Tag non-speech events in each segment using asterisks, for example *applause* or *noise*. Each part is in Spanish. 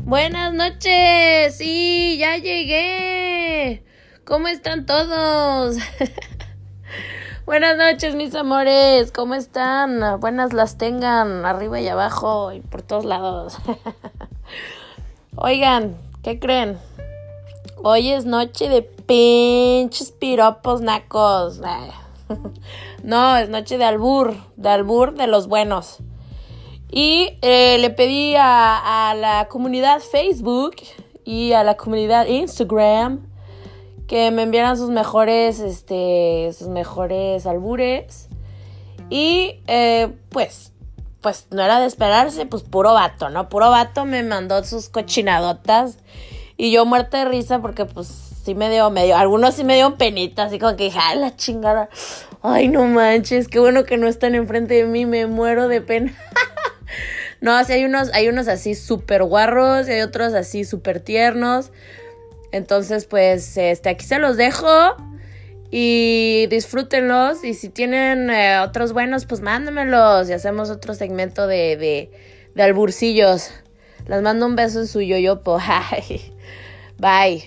Buenas noches, sí, ya llegué. ¿Cómo están todos? *laughs* Buenas noches, mis amores. ¿Cómo están? Buenas las tengan, arriba y abajo y por todos lados. *laughs* Oigan, ¿qué creen? Hoy es noche de pinches piropos nacos. *laughs* No, es noche de albur, de albur de los buenos. Y eh, le pedí a, la comunidad Facebook y a la comunidad Instagram que me enviaran sus mejores, este, sus mejores albures. Y eh, pues, pues no era de esperarse, pues puro vato, ¿no? Puro vato me mandó sus cochinadotas. Y yo muerta de risa porque pues sí me dio medio, algunos sí me dio penita, así como que dije, ay, la chingada. Ay, no manches, qué bueno que no están enfrente de mí, me muero de pena. *laughs* no, sí hay unos, hay unos así súper guarros y hay otros así súper tiernos. Entonces, pues, este, aquí se los dejo y disfrútenlos. Y si tienen eh, otros buenos, pues mándenmelos y hacemos otro segmento de, de, de alburcillos. Les mando un beso en su yoyopo. *laughs* Bye.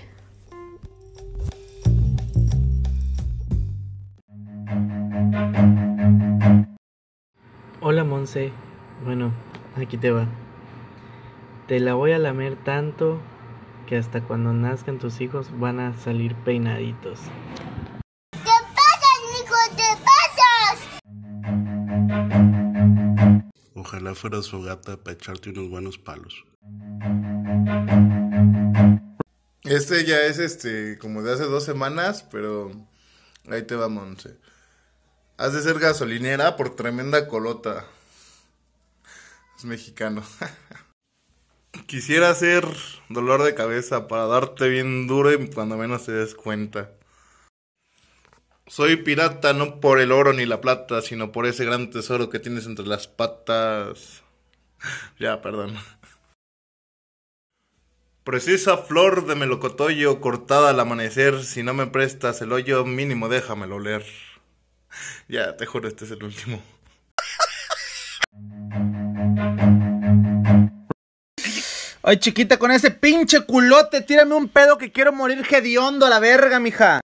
Hola Monse, bueno, aquí te va. Te la voy a lamer tanto que hasta cuando nazcan tus hijos van a salir peinaditos. ¿Qué pasas, Nico? ¿Qué pasas? Ojalá fuera su gata para echarte unos buenos palos. Este ya es este como de hace dos semanas, pero ahí te va, Monse. Has de ser gasolinera por tremenda colota. Es mexicano. *laughs* Quisiera ser dolor de cabeza para darte bien duro y cuando menos te des cuenta. Soy pirata no por el oro ni la plata, sino por ese gran tesoro que tienes entre las patas. *laughs* ya, perdón. Precisa flor de melocotoyo cortada al amanecer, si no me prestas el hoyo mínimo déjamelo leer. *laughs* Ya, te juro, este es el último. Ay, chiquita, con ese pinche culote, tírame un pedo que quiero morir hediondo a la verga, mija.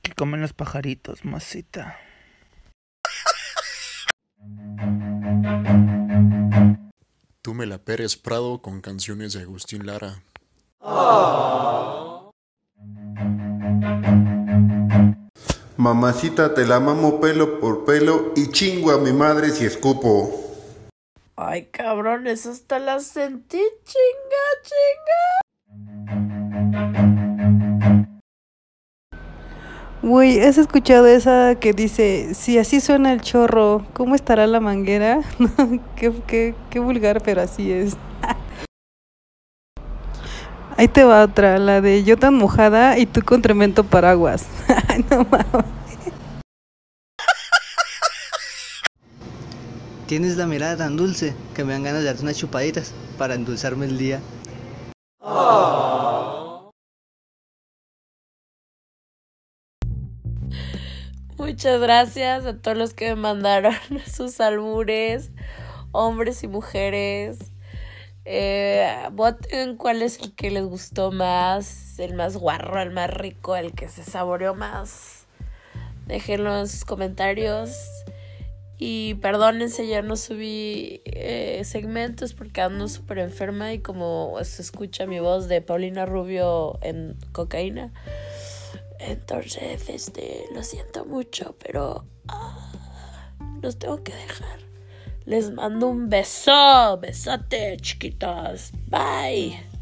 ¿Qué comen los pajaritos, masita? Tú me la Pérez Prado con canciones de Agustín Lara. Oh. Mamacita, te la mamo pelo por pelo y chingo a mi madre si escupo. Ay, cabrón, eso hasta la sentí, chinga, chinga. Güey, ¿has escuchado esa que dice, si así suena el chorro, ¿cómo estará la manguera? *laughs* qué, qué, qué vulgar, pero así es. *laughs* Ahí te va otra, la de yo tan mojada y tú con tremendo paraguas. *laughs* No mames. Tienes la mirada tan dulce que me dan ganas de darte unas chupaditas para endulzarme el día. Muchas gracias a todos los que me mandaron *laughs* sus albures, hombres y mujeres. Eh, voten cuál es el que les gustó más, el más guarro, el más rico, el que se saboreó más. Déjenlo en sus comentarios. Y perdónense, ya no subí eh, segmentos porque ando súper enferma y como se escucha mi voz de Paulina Rubio en cocaína. Entonces, este, lo siento mucho, pero ah, los tengo que dejar. Les mando un beso, besote, chiquitos. Bye.